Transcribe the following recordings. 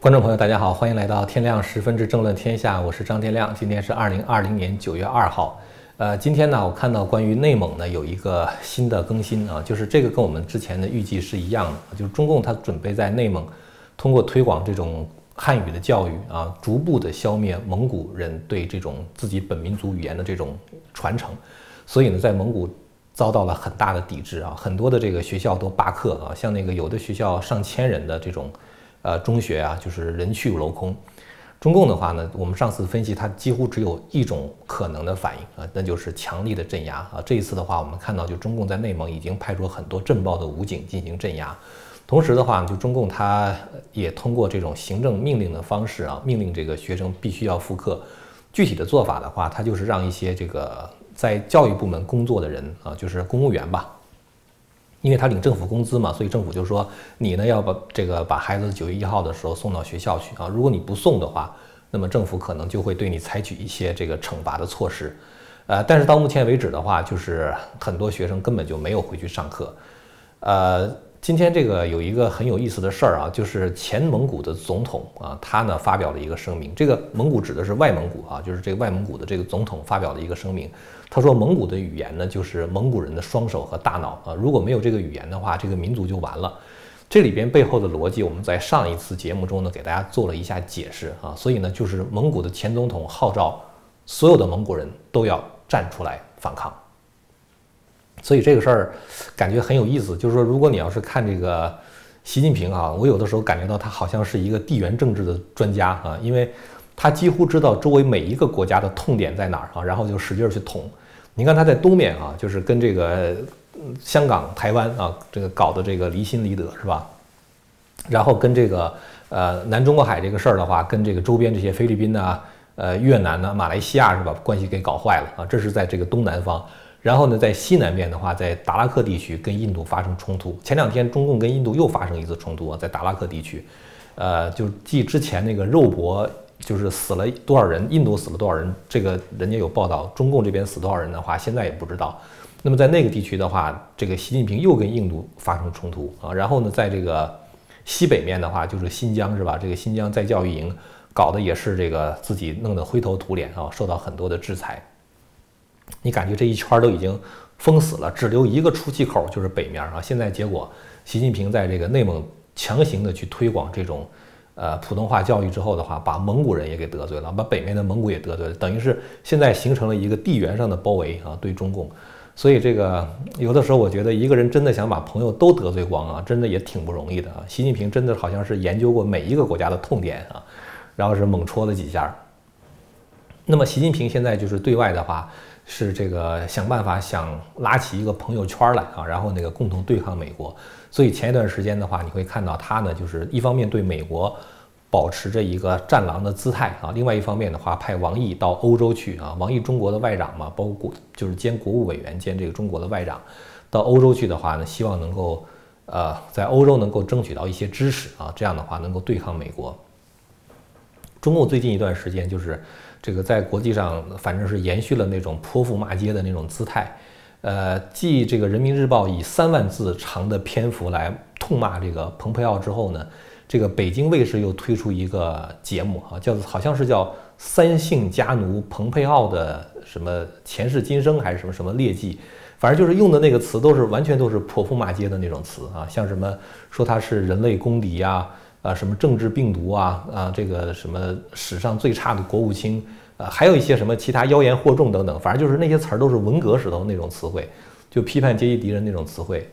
观众朋友，大家好，欢迎来到天亮十分之政论天下，我是张天亮。今天是二零二零年九月二号。呃，今天呢，我看到关于内蒙呢有一个新的更新啊，就是这个跟我们之前的预计是一样的，就是中共它准备在内蒙通过推广这种汉语的教育啊，逐步的消灭蒙古人对这种自己本民族语言的这种传承。所以呢，在蒙古遭到了很大的抵制啊，很多的这个学校都罢课啊，像那个有的学校上千人的这种。呃，中学啊，就是人去楼空。中共的话呢，我们上次分析，它几乎只有一种可能的反应啊，那就是强力的镇压啊。这一次的话，我们看到，就中共在内蒙已经派出很多镇暴的武警进行镇压。同时的话，就中共它也通过这种行政命令的方式啊，命令这个学生必须要复课。具体的做法的话，它就是让一些这个在教育部门工作的人啊，就是公务员吧。因为他领政府工资嘛，所以政府就说你呢要把这个把孩子九月一号的时候送到学校去啊。如果你不送的话，那么政府可能就会对你采取一些这个惩罚的措施。呃，但是到目前为止的话，就是很多学生根本就没有回去上课。呃，今天这个有一个很有意思的事儿啊，就是前蒙古的总统啊，他呢发表了一个声明。这个蒙古指的是外蒙古啊，就是这个外蒙古的这个总统发表了一个声明。他说：“蒙古的语言呢，就是蒙古人的双手和大脑啊。如果没有这个语言的话，这个民族就完了。这里边背后的逻辑，我们在上一次节目中呢，给大家做了一下解释啊。所以呢，就是蒙古的前总统号召所有的蒙古人都要站出来反抗。所以这个事儿感觉很有意思，就是说，如果你要是看这个习近平啊，我有的时候感觉到他好像是一个地缘政治的专家啊，因为他几乎知道周围每一个国家的痛点在哪儿啊，然后就使劲去捅。”你看他在东面啊，就是跟这个香港、台湾啊，这个搞的这个离心离德是吧？然后跟这个呃南中国海这个事儿的话，跟这个周边这些菲律宾呐、呃越南呐、马来西亚是吧，关系给搞坏了啊。这是在这个东南方。然后呢，在西南边的话，在达拉克地区跟印度发生冲突。前两天中共跟印度又发生一次冲突啊，在达拉克地区，呃，就继之前那个肉搏。就是死了多少人，印度死了多少人，这个人家有报道。中共这边死多少人的话，现在也不知道。那么在那个地区的话，这个习近平又跟印度发生冲突啊。然后呢，在这个西北面的话，就是新疆是吧？这个新疆再教育营搞的也是这个自己弄得灰头土脸啊，受到很多的制裁。你感觉这一圈都已经封死了，只留一个出气口，就是北面啊。现在结果，习近平在这个内蒙强行的去推广这种。呃，普通话教育之后的话，把蒙古人也给得罪了，把北面的蒙古也得罪了，等于是现在形成了一个地缘上的包围啊，对中共。所以这个有的时候我觉得一个人真的想把朋友都得罪光啊，真的也挺不容易的啊。习近平真的好像是研究过每一个国家的痛点啊，然后是猛戳了几下。那么习近平现在就是对外的话是这个想办法想拉起一个朋友圈来啊，然后那个共同对抗美国。所以前一段时间的话，你会看到他呢，就是一方面对美国保持着一个战狼的姿态啊，另外一方面的话，派王毅到欧洲去啊，王毅中国的外长嘛，包括就是兼国务委员兼这个中国的外长，到欧洲去的话呢，希望能够呃在欧洲能够争取到一些支持啊，这样的话能够对抗美国。中共最近一段时间就是这个在国际上反正是延续了那种泼妇骂街的那种姿态。呃，继这个人民日报以三万字长的篇幅来痛骂这个蓬佩奥之后呢，这个北京卫视又推出一个节目啊，叫做好像是叫“三姓家奴蓬佩奥的什么前世今生”还是什么什么劣迹，反正就是用的那个词都是完全都是泼妇骂街的那种词啊，像什么说他是人类公敌呀，啊什么政治病毒啊，啊这个什么史上最差的国务卿。呃，还有一些什么其他妖言惑众等等，反正就是那些词儿都是文革时候那种词汇，就批判阶级敌人那种词汇。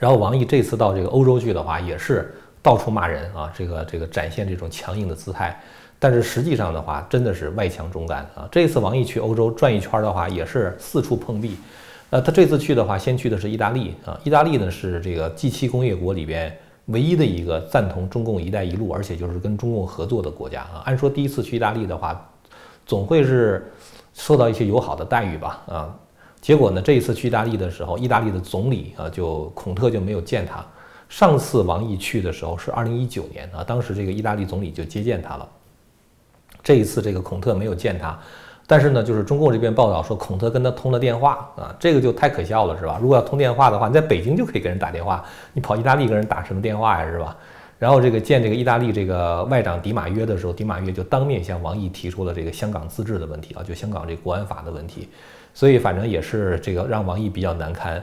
然后王毅这次到这个欧洲去的话，也是到处骂人啊，这个这个展现这种强硬的姿态。但是实际上的话，真的是外强中干啊。这次王毅去欧洲转一圈的话，也是四处碰壁。呃，他这次去的话，先去的是意大利啊。意大利呢是这个 G7 工业国里边唯一的一个赞同中共“一带一路”，而且就是跟中共合作的国家啊。按说第一次去意大利的话，总会是受到一些友好的待遇吧，啊，结果呢，这一次去意大利的时候，意大利的总理啊，就孔特就没有见他。上次王毅去的时候是二零一九年啊，当时这个意大利总理就接见他了。这一次这个孔特没有见他，但是呢，就是中共这边报道说孔特跟他通了电话啊，这个就太可笑了，是吧？如果要通电话的话，你在北京就可以给人打电话，你跑意大利跟人打什么电话呀，是吧？然后这个见这个意大利这个外长迪马约的时候，迪马约就当面向王毅提出了这个香港自治的问题啊，就香港这国安法的问题，所以反正也是这个让王毅比较难堪。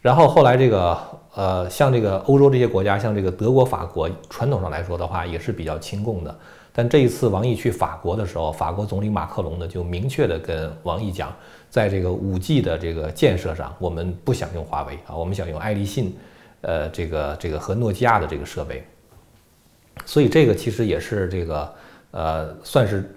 然后后来这个呃，像这个欧洲这些国家，像这个德国、法国，传统上来说的话也是比较亲共的。但这一次王毅去法国的时候，法国总理马克龙呢就明确的跟王毅讲，在这个五 G 的这个建设上，我们不想用华为啊，我们想用爱立信，呃，这个这个和诺基亚的这个设备。所以这个其实也是这个呃，算是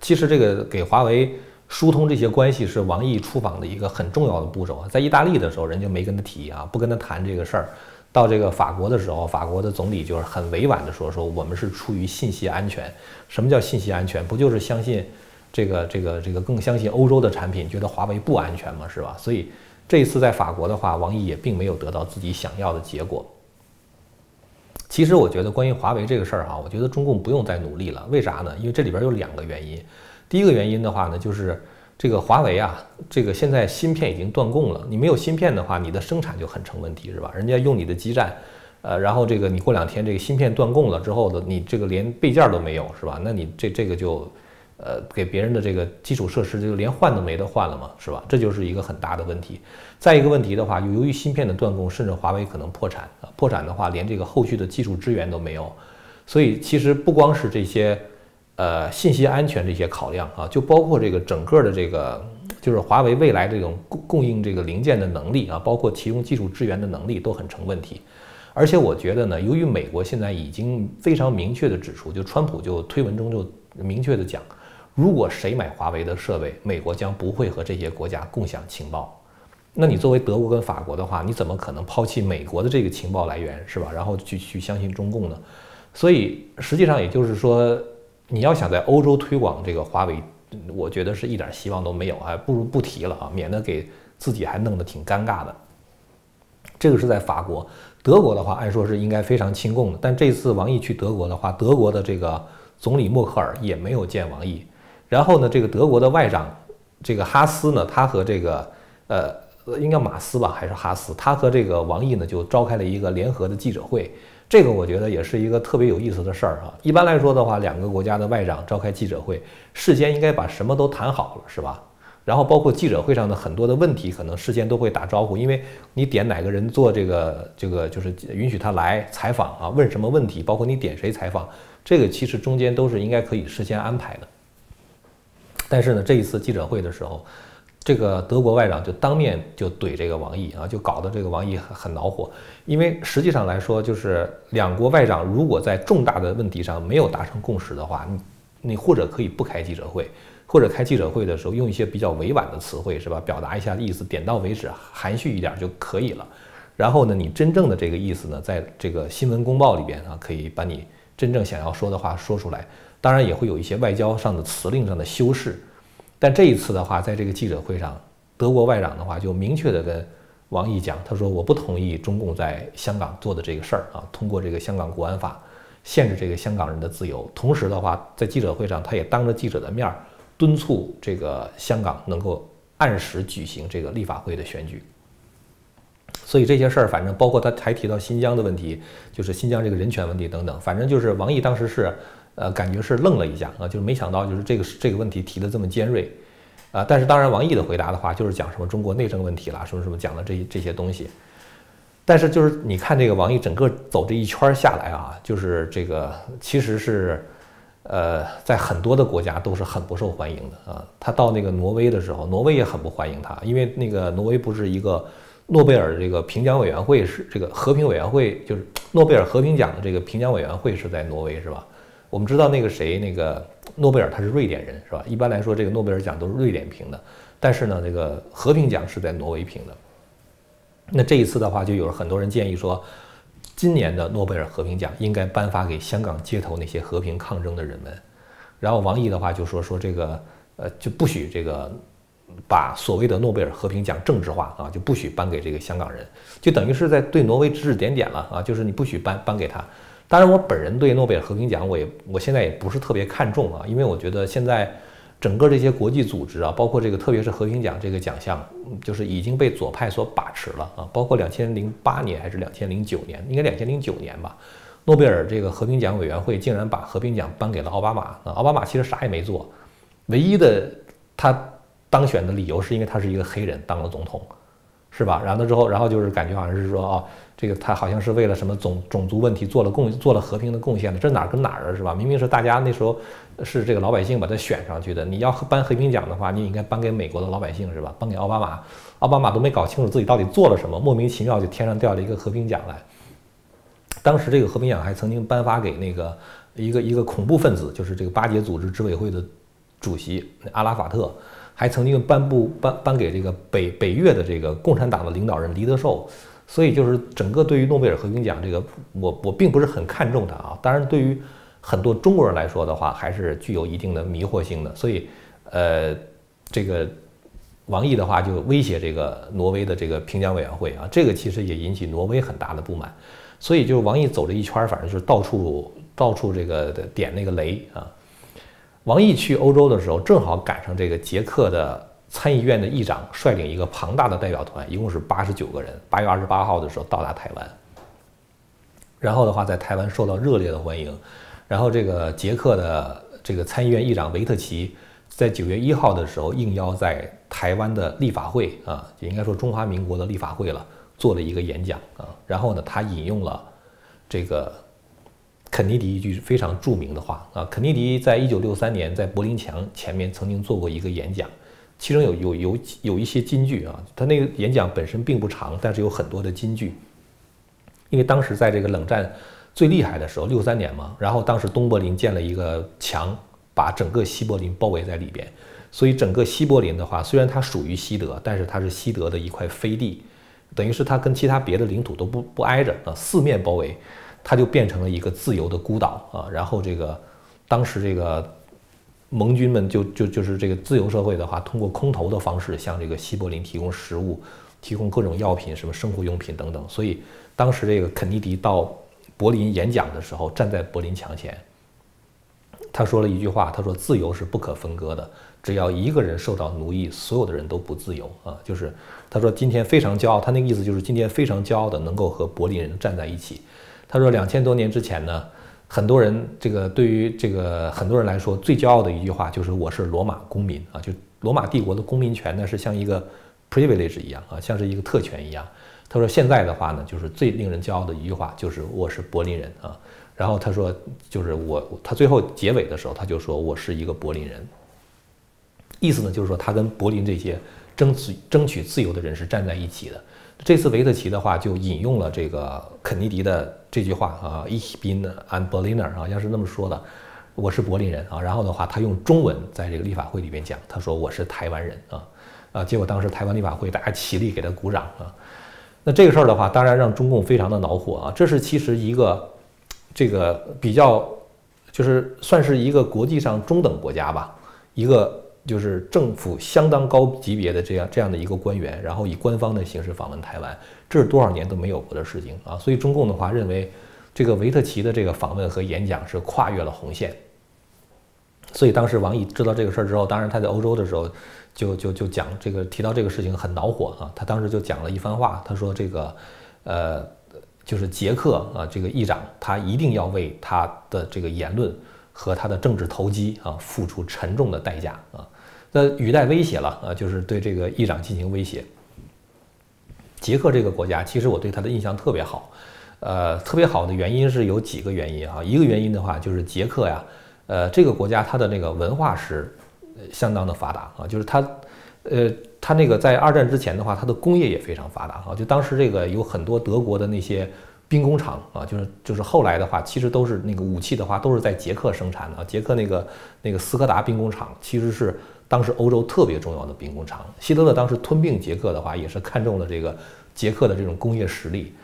其实这个给华为。疏通这些关系是王毅出访的一个很重要的步骤啊，在意大利的时候，人家没跟他提啊，不跟他谈这个事儿。到这个法国的时候，法国的总理就是很委婉的说，说我们是出于信息安全。什么叫信息安全？不就是相信这个这个这个更相信欧洲的产品，觉得华为不安全吗？是吧？所以这一次在法国的话，王毅也并没有得到自己想要的结果。其实我觉得关于华为这个事儿哈，我觉得中共不用再努力了。为啥呢？因为这里边有两个原因。第一个原因的话呢，就是这个华为啊，这个现在芯片已经断供了。你没有芯片的话，你的生产就很成问题，是吧？人家用你的基站，呃，然后这个你过两天这个芯片断供了之后的，你这个连备件都没有，是吧？那你这这个就，呃，给别人的这个基础设施就连换都没得换了嘛，是吧？这就是一个很大的问题。再一个问题的话，由于芯片的断供，甚至华为可能破产啊，破产的话连这个后续的技术支援都没有。所以其实不光是这些。呃，信息安全这些考量啊，就包括这个整个的这个，就是华为未来这种供供应这个零件的能力啊，包括提供技术支援的能力都很成问题。而且我觉得呢，由于美国现在已经非常明确的指出，就川普就推文中就明确的讲，如果谁买华为的设备，美国将不会和这些国家共享情报。那你作为德国跟法国的话，你怎么可能抛弃美国的这个情报来源是吧？然后去去相信中共呢？所以实际上也就是说。你要想在欧洲推广这个华为，我觉得是一点希望都没有，还不如不提了啊，免得给自己还弄得挺尴尬的。这个是在法国，德国的话，按说是应该非常亲共的，但这次王毅去德国的话，德国的这个总理默克尔也没有见王毅。然后呢，这个德国的外长这个哈斯呢，他和这个呃，应该马斯吧，还是哈斯，他和这个王毅呢就召开了一个联合的记者会。这个我觉得也是一个特别有意思的事儿啊。一般来说的话，两个国家的外长召开记者会，事先应该把什么都谈好了，是吧？然后包括记者会上的很多的问题，可能事先都会打招呼，因为你点哪个人做这个这个，就是允许他来采访啊，问什么问题，包括你点谁采访，这个其实中间都是应该可以事先安排的。但是呢，这一次记者会的时候。这个德国外长就当面就怼这个王毅啊，就搞得这个王毅很很恼火。因为实际上来说，就是两国外长如果在重大的问题上没有达成共识的话，你你或者可以不开记者会，或者开记者会的时候用一些比较委婉的词汇，是吧？表达一下意思，点到为止，含蓄一点就可以了。然后呢，你真正的这个意思呢，在这个新闻公报里边啊，可以把你真正想要说的话说出来。当然也会有一些外交上的辞令上的修饰。但这一次的话，在这个记者会上，德国外长的话就明确的跟王毅讲，他说我不同意中共在香港做的这个事儿啊，通过这个香港国安法限制这个香港人的自由。同时的话，在记者会上，他也当着记者的面敦促这个香港能够按时举行这个立法会的选举。所以这些事儿，反正包括他还提到新疆的问题，就是新疆这个人权问题等等，反正就是王毅当时是。呃，感觉是愣了一下啊，就是没想到，就是这个这个问题提的这么尖锐，啊，但是当然王毅的回答的话，就是讲什么中国内政问题啦，什么什么讲的这这些东西，但是就是你看这个王毅整个走这一圈下来啊，就是这个其实是，呃，在很多的国家都是很不受欢迎的啊。他到那个挪威的时候，挪威也很不欢迎他，因为那个挪威不是一个诺贝尔这个评奖委员会是这个和平委员会，就是诺贝尔和平奖的这个评奖委员会是在挪威是吧？我们知道那个谁，那个诺贝尔他是瑞典人，是吧？一般来说，这个诺贝尔奖都是瑞典评的，但是呢，这个和平奖是在挪威评的。那这一次的话，就有很多人建议说，今年的诺贝尔和平奖应该颁发给香港街头那些和平抗争的人们。然后王毅的话就说说这个，呃，就不许这个把所谓的诺贝尔和平奖政治化啊，就不许颁给这个香港人，就等于是在对挪威指指点点了啊，就是你不许颁颁给他。当然，我本人对诺贝尔和平奖，我也我现在也不是特别看重啊，因为我觉得现在整个这些国际组织啊，包括这个特别是和平奖这个奖项，就是已经被左派所把持了啊。包括两千零八年还是两千零九年，应该两千零九年吧，诺贝尔这个和平奖委员会竟然把和平奖颁给了奥巴马啊！奥巴马其实啥也没做，唯一的他当选的理由是因为他是一个黑人当了总统，是吧？然后之后，然后就是感觉好像是说哦，这个他好像是为了什么种种族问题做了贡做了和平的贡献的，这哪儿跟哪儿啊，是吧？明明是大家那时候是这个老百姓把他选上去的，你要颁和平奖的话，你应该颁给美国的老百姓是吧？颁给奥巴马，奥巴马都没搞清楚自己到底做了什么，莫名其妙就天上掉了一个和平奖来。当时这个和平奖还曾经颁发给那个一个一个恐怖分子，就是这个巴解组织执委会的主席阿拉法特，还曾经颁布颁颁给这个北北越的这个共产党的领导人黎德寿。所以就是整个对于诺贝尔和平奖这个，我我并不是很看重它啊。当然，对于很多中国人来说的话，还是具有一定的迷惑性的。所以，呃，这个王毅的话就威胁这个挪威的这个评奖委员会啊，这个其实也引起挪威很大的不满。所以就是王毅走这一圈，反正就是到处到处这个点那个雷啊。王毅去欧洲的时候，正好赶上这个捷克的参议院的议长率领一个庞大的代表团，一共是八十九个人，八月二十八号的时候到达台湾。然后的话，在台湾受到热烈的欢迎。然后这个捷克的这个参议院议长维特奇在九月一号的时候应邀在台湾的立法会啊，就应该说中华民国的立法会了。做了一个演讲啊，然后呢，他引用了这个肯尼迪一句非常著名的话啊。肯尼迪在一九六三年在柏林墙前面曾经做过一个演讲，其中有有有有一些金句啊。他那个演讲本身并不长，但是有很多的金句。因为当时在这个冷战最厉害的时候，六三年嘛，然后当时东柏林建了一个墙，把整个西柏林包围在里边，所以整个西柏林的话，虽然它属于西德，但是它是西德的一块飞地。等于是它跟其他别的领土都不不挨着啊，四面包围，它就变成了一个自由的孤岛啊。然后这个当时这个盟军们就就就是这个自由社会的话，通过空投的方式向这个西柏林提供食物，提供各种药品、什么生活用品等等。所以当时这个肯尼迪到柏林演讲的时候，站在柏林墙前，他说了一句话，他说：“自由是不可分割的。”只要一个人受到奴役，所有的人都不自由啊！就是他说今天非常骄傲，他那个意思就是今天非常骄傲的能够和柏林人站在一起。他说两千多年之前呢，很多人这个对于这个很多人来说最骄傲的一句话就是我是罗马公民啊！就罗马帝国的公民权呢是像一个 privilege 一样啊，像是一个特权一样。他说现在的话呢，就是最令人骄傲的一句话就是我是柏林人啊！然后他说就是我，他最后结尾的时候他就说我是一个柏林人。意思呢，就是说他跟柏林这些争取争取自由的人是站在一起的。这次维特奇的话就引用了这个肯尼迪的这句话啊，Ich bin ein Berliner，好像是那么说的，我是柏林人啊。然后的话，他用中文在这个立法会里面讲，他说我是台湾人啊啊。结果当时台湾立法会大家起立给他鼓掌啊。那这个事儿的话，当然让中共非常的恼火啊。这是其实一个这个比较就是算是一个国际上中等国家吧，一个。就是政府相当高级别的这样这样的一个官员，然后以官方的形式访问台湾，这是多少年都没有过的事情啊！所以中共的话认为，这个维特奇的这个访问和演讲是跨越了红线。所以当时王毅知道这个事儿之后，当然他在欧洲的时候，就就就讲这个提到这个事情很恼火啊！他当时就讲了一番话，他说这个，呃，就是捷克啊这个议长，他一定要为他的这个言论。和他的政治投机啊，付出沉重的代价啊，那语带威胁了啊，就是对这个议长进行威胁。捷克这个国家，其实我对他的印象特别好，呃，特别好的原因是有几个原因啊。一个原因的话，就是捷克呀，呃，这个国家它的那个文化是相当的发达啊，就是它，呃，它那个在二战之前的话，它的工业也非常发达啊，就当时这个有很多德国的那些。兵工厂啊，就是就是后来的话，其实都是那个武器的话，都是在捷克生产的啊。捷克那个那个斯柯达兵工厂，其实是当时欧洲特别重要的兵工厂。希特勒当时吞并捷克的话，也是看中了这个捷克的这种工业实力。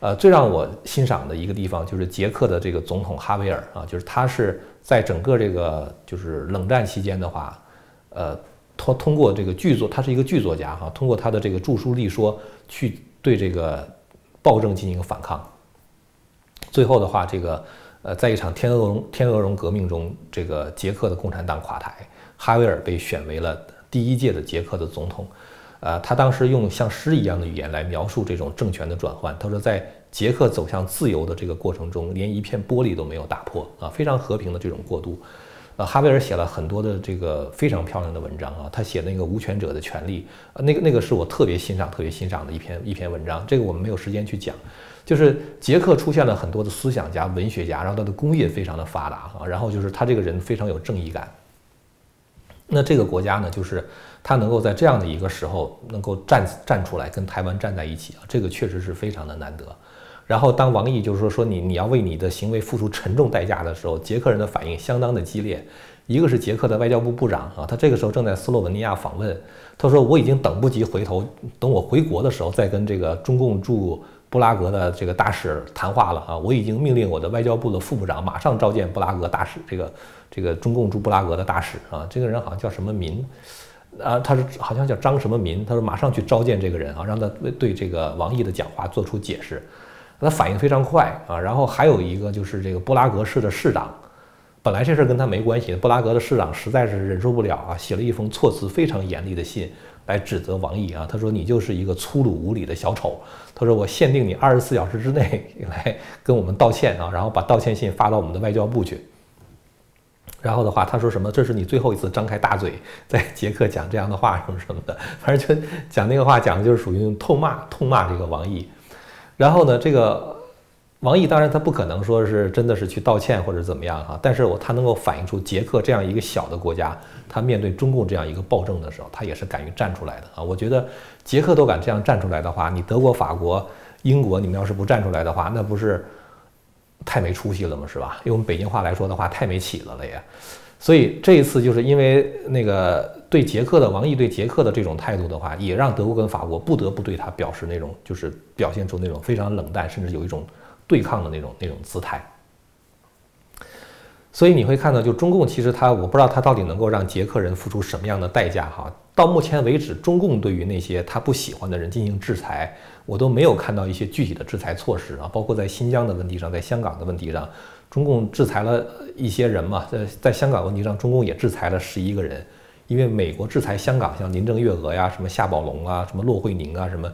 呃，最让我欣赏的一个地方就是捷克的这个总统哈维尔啊，就是他是在整个这个就是冷战期间的话，呃，通通过这个剧作，他是一个剧作家哈，通过他的这个著书立说去对这个。暴政进行反抗，最后的话，这个呃，在一场天鹅绒天鹅绒革命中，这个捷克的共产党垮台，哈维尔被选为了第一届的捷克的总统。呃，他当时用像诗一样的语言来描述这种政权的转换。他说，在捷克走向自由的这个过程中，连一片玻璃都没有打破啊，非常和平的这种过渡。呃，哈维尔写了很多的这个非常漂亮的文章啊，他写那个无权者的权利，呃，那个那个是我特别欣赏、特别欣赏的一篇一篇文章。这个我们没有时间去讲，就是捷克出现了很多的思想家、文学家，然后他的工业非常的发达啊，然后就是他这个人非常有正义感。那这个国家呢，就是他能够在这样的一个时候能够站站出来跟台湾站在一起啊，这个确实是非常的难得。然后当王毅就是说说你你要为你的行为付出沉重代价的时候，捷克人的反应相当的激烈。一个是捷克的外交部部长啊，他这个时候正在斯洛文尼亚访问，他说我已经等不及回头，等我回国的时候再跟这个中共驻布拉格的这个大使谈话了啊，我已经命令我的外交部的副部长马上召见布拉格大使这个。这个中共驻布拉格的大使啊，这个人好像叫什么民，啊，他是好像叫张什么民，他说马上去召见这个人啊，让他对这个王毅的讲话做出解释。他反应非常快啊。然后还有一个就是这个布拉格市的市长，本来这事跟他没关系，布拉格的市长实在是忍受不了啊，写了一封措辞非常严厉的信来指责王毅啊。他说你就是一个粗鲁无礼的小丑。他说我限定你二十四小时之内 来跟我们道歉啊，然后把道歉信发到我们的外交部去。然后的话，他说什么？这是你最后一次张开大嘴在捷克讲这样的话什么什么的，反正就讲那个话，讲的就是属于痛骂痛骂这个王毅。然后呢，这个王毅当然他不可能说是真的是去道歉或者怎么样哈，但是我他能够反映出捷克这样一个小的国家，他面对中共这样一个暴政的时候，他也是敢于站出来的啊。我觉得捷克都敢这样站出来的话，你德国、法国、英国，你们要是不站出来的话，那不是？太没出息了嘛，是吧？用我们北京话来说的话，太没起子了也。所以这一次就是因为那个对捷克的王毅对捷克的这种态度的话，也让德国跟法国不得不对他表示那种就是表现出那种非常冷淡，甚至有一种对抗的那种那种姿态。所以你会看到，就中共其实他，我不知道他到底能够让捷克人付出什么样的代价哈。到目前为止，中共对于那些他不喜欢的人进行制裁，我都没有看到一些具体的制裁措施啊。包括在新疆的问题上，在香港的问题上，中共制裁了一些人嘛。在在香港问题上，中共也制裁了十一个人，因为美国制裁香港，像林郑月娥呀、什么夏宝龙啊、什么骆惠宁啊、什么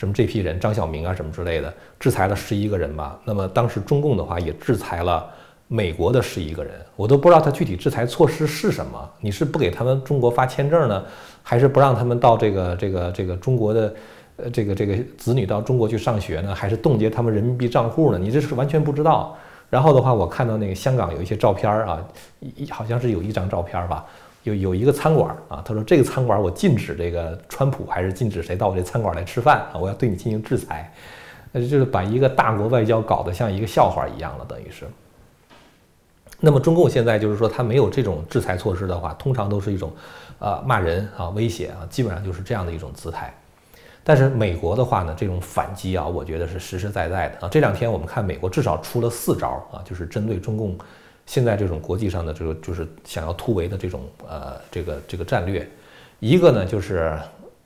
什么这批人，张晓明啊什么之类的，制裁了十一个人吧。那么当时中共的话也制裁了。美国的十一个人，我都不知道他具体制裁措施是什么。你是不给他们中国发签证呢，还是不让他们到这个这个这个中国的呃这个这个子女到中国去上学呢，还是冻结他们人民币账户呢？你这是完全不知道。然后的话，我看到那个香港有一些照片啊，一好像是有一张照片吧，有有一个餐馆啊，他说这个餐馆我禁止这个川普还是禁止谁到我这餐馆来吃饭啊，我要对你进行制裁，那就是把一个大国外交搞得像一个笑话一样了，等于是。那么中共现在就是说，他没有这种制裁措施的话，通常都是一种，呃，骂人啊、威胁啊，基本上就是这样的一种姿态。但是美国的话呢，这种反击啊，我觉得是实实在在的啊。这两天我们看美国至少出了四招啊，就是针对中共现在这种国际上的这个就是想要突围的这种呃这个这个战略。一个呢就是。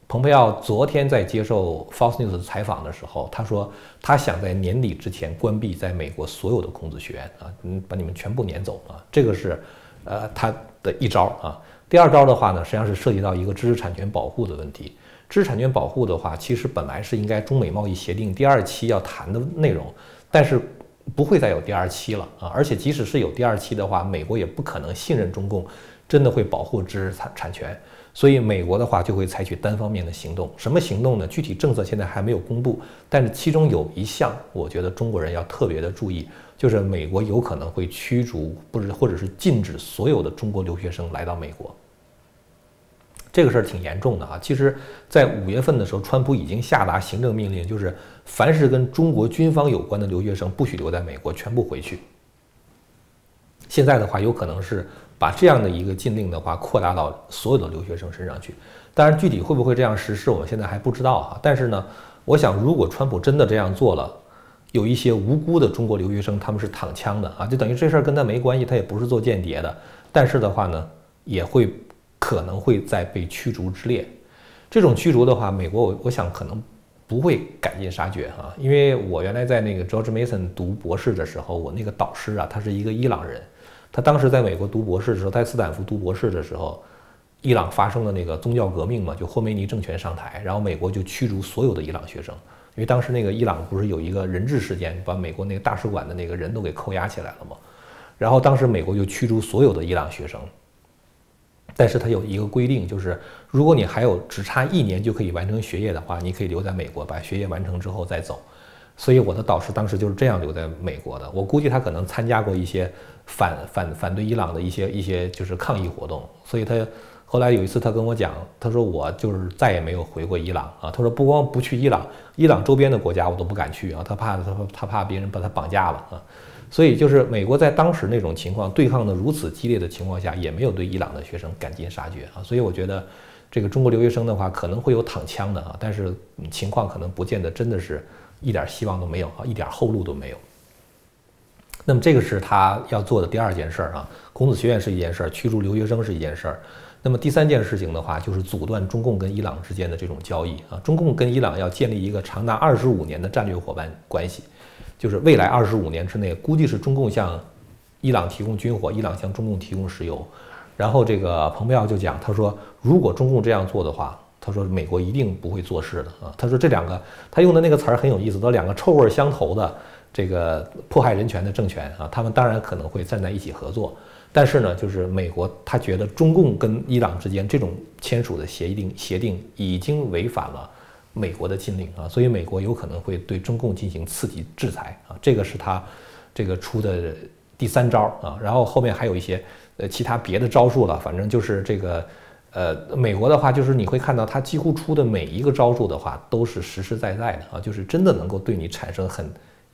蓬佩奥昨天在接受 Fox News 的采访的时候，他说他想在年底之前关闭在美国所有的孔子学院啊，嗯，把你们全部撵走啊，这个是呃他的一招啊。第二招的话呢，实际上是涉及到一个知识产权保护的问题。知识产权保护的话，其实本来是应该中美贸易协定第二期要谈的内容，但是不会再有第二期了啊。而且即使是有第二期的话，美国也不可能信任中共真的会保护知识产产权。所以美国的话就会采取单方面的行动，什么行动呢？具体政策现在还没有公布，但是其中有一项，我觉得中国人要特别的注意，就是美国有可能会驱逐，不是或者是禁止所有的中国留学生来到美国。这个事儿挺严重的啊！其实，在五月份的时候，川普已经下达行政命令，就是凡是跟中国军方有关的留学生不许留在美国，全部回去。现在的话，有可能是。把这样的一个禁令的话扩大到所有的留学生身上去，当然具体会不会这样实施，我们现在还不知道哈。但是呢，我想如果川普真的这样做了，有一些无辜的中国留学生他们是躺枪的啊，就等于这事儿跟他没关系，他也不是做间谍的。但是的话呢，也会可能会在被驱逐之列。这种驱逐的话，美国我我想可能不会赶尽杀绝哈，因为我原来在那个 George Mason 读博士的时候，我那个导师啊，他是一个伊朗人。他当时在美国读博士的时候，在斯坦福读博士的时候，伊朗发生了那个宗教革命嘛，就霍梅尼政权上台，然后美国就驱逐所有的伊朗学生，因为当时那个伊朗不是有一个人质事件，把美国那个大使馆的那个人都给扣押起来了吗？然后当时美国就驱逐所有的伊朗学生，但是他有一个规定，就是如果你还有只差一年就可以完成学业的话，你可以留在美国把学业完成之后再走。所以我的导师当时就是这样留在美国的。我估计他可能参加过一些反反反对伊朗的一些一些就是抗议活动，所以他后来有一次他跟我讲，他说我就是再也没有回过伊朗啊。他说不光不去伊朗，伊朗周边的国家我都不敢去啊，他怕他他怕别人把他绑架了啊。所以就是美国在当时那种情况对抗的如此激烈的情况下，也没有对伊朗的学生赶尽杀绝啊。所以我觉得这个中国留学生的话可能会有躺枪的啊，但是情况可能不见得真的是。一点希望都没有啊，一点后路都没有。那么这个是他要做的第二件事儿啊。孔子学院是一件事儿，驱逐留学生是一件事儿。那么第三件事情的话，就是阻断中共跟伊朗之间的这种交易啊。中共跟伊朗要建立一个长达二十五年的战略伙伴关系，就是未来二十五年之内，估计是中共向伊朗提供军火，伊朗向中共提供石油。然后这个蓬佩奥就讲，他说如果中共这样做的话。他说：“美国一定不会做事的啊！”他说：“这两个，他用的那个词儿很有意思，都两个臭味相投的这个迫害人权的政权啊，他们当然可能会站在一起合作。但是呢，就是美国他觉得中共跟伊朗之间这种签署的协定协定已经违反了美国的禁令啊，所以美国有可能会对中共进行刺激制裁啊，这个是他这个出的第三招啊。然后后面还有一些呃其他别的招数了，反正就是这个。”呃，美国的话，就是你会看到他几乎出的每一个招数的话，都是实实在在的啊，就是真的能够对你产生很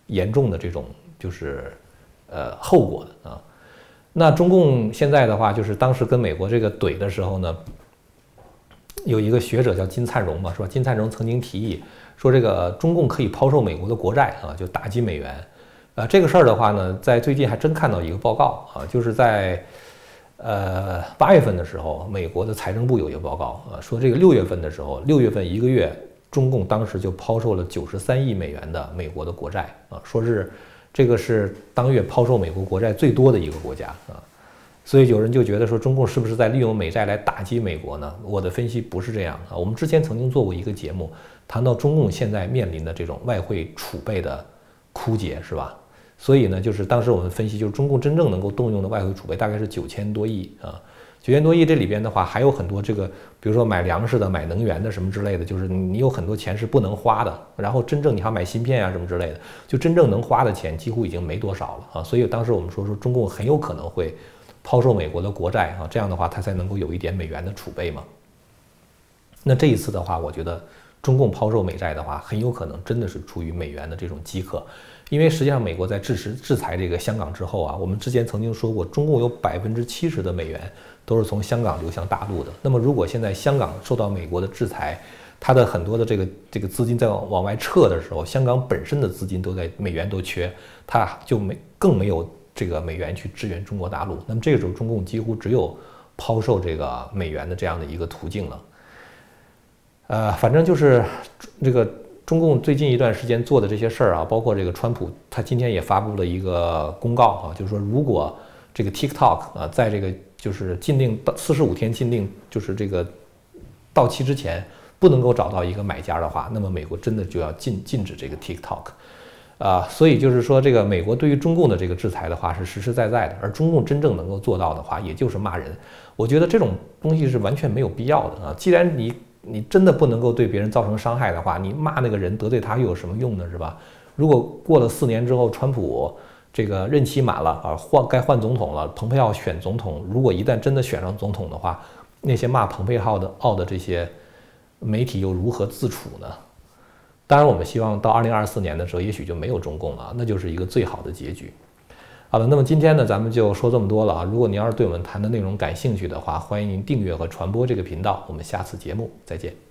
严重的这种就是呃后果的啊。那中共现在的话，就是当时跟美国这个怼的时候呢，有一个学者叫金灿荣嘛，是吧？金灿荣曾经提议说，这个中共可以抛售美国的国债啊，就打击美元。啊，这个事儿的话呢，在最近还真看到一个报告啊，就是在。呃，八月份的时候，美国的财政部有一个报告啊，说这个六月份的时候，六月份一个月，中共当时就抛售了九十三亿美元的美国的国债啊，说是这个是当月抛售美国国债最多的一个国家啊，所以有人就觉得说，中共是不是在利用美债来打击美国呢？我的分析不是这样啊，我们之前曾经做过一个节目，谈到中共现在面临的这种外汇储备的枯竭，是吧？所以呢，就是当时我们分析，就是中共真正能够动用的外汇储备大概是九千多亿啊，九千多亿这里边的话还有很多这个，比如说买粮食的、买能源的什么之类的，就是你有很多钱是不能花的。然后真正你还买芯片啊什么之类的，就真正能花的钱几乎已经没多少了啊。所以当时我们说说中共很有可能会抛售美国的国债啊，这样的话它才能够有一点美元的储备嘛。那这一次的话，我觉得中共抛售美债的话，很有可能真的是出于美元的这种饥渴。因为实际上，美国在制持制裁这个香港之后啊，我们之前曾经说过，中共有百分之七十的美元都是从香港流向大陆的。那么，如果现在香港受到美国的制裁，它的很多的这个这个资金在往往外撤的时候，香港本身的资金都在美元都缺，它就没更没有这个美元去支援中国大陆。那么这个时候，中共几乎只有抛售这个美元的这样的一个途径了。呃，反正就是这个。中共最近一段时间做的这些事儿啊，包括这个川普，他今天也发布了一个公告啊，就是说如果这个 TikTok 啊，在这个就是禁令到四十五天禁令就是这个到期之前不能够找到一个买家的话，那么美国真的就要禁禁止这个 TikTok 啊。所以就是说，这个美国对于中共的这个制裁的话是实实在在的，而中共真正能够做到的话，也就是骂人。我觉得这种东西是完全没有必要的啊。既然你你真的不能够对别人造成伤害的话，你骂那个人得罪他又有什么用呢？是吧？如果过了四年之后，川普这个任期满了啊，换该换总统了，蓬佩奥选总统，如果一旦真的选上总统的话，那些骂蓬佩奥的奥的这些媒体又如何自处呢？当然，我们希望到二零二四年的时候，也许就没有中共了，那就是一个最好的结局。好了，那么今天呢，咱们就说这么多了啊。如果您要是对我们谈的内容感兴趣的话，欢迎您订阅和传播这个频道。我们下次节目再见。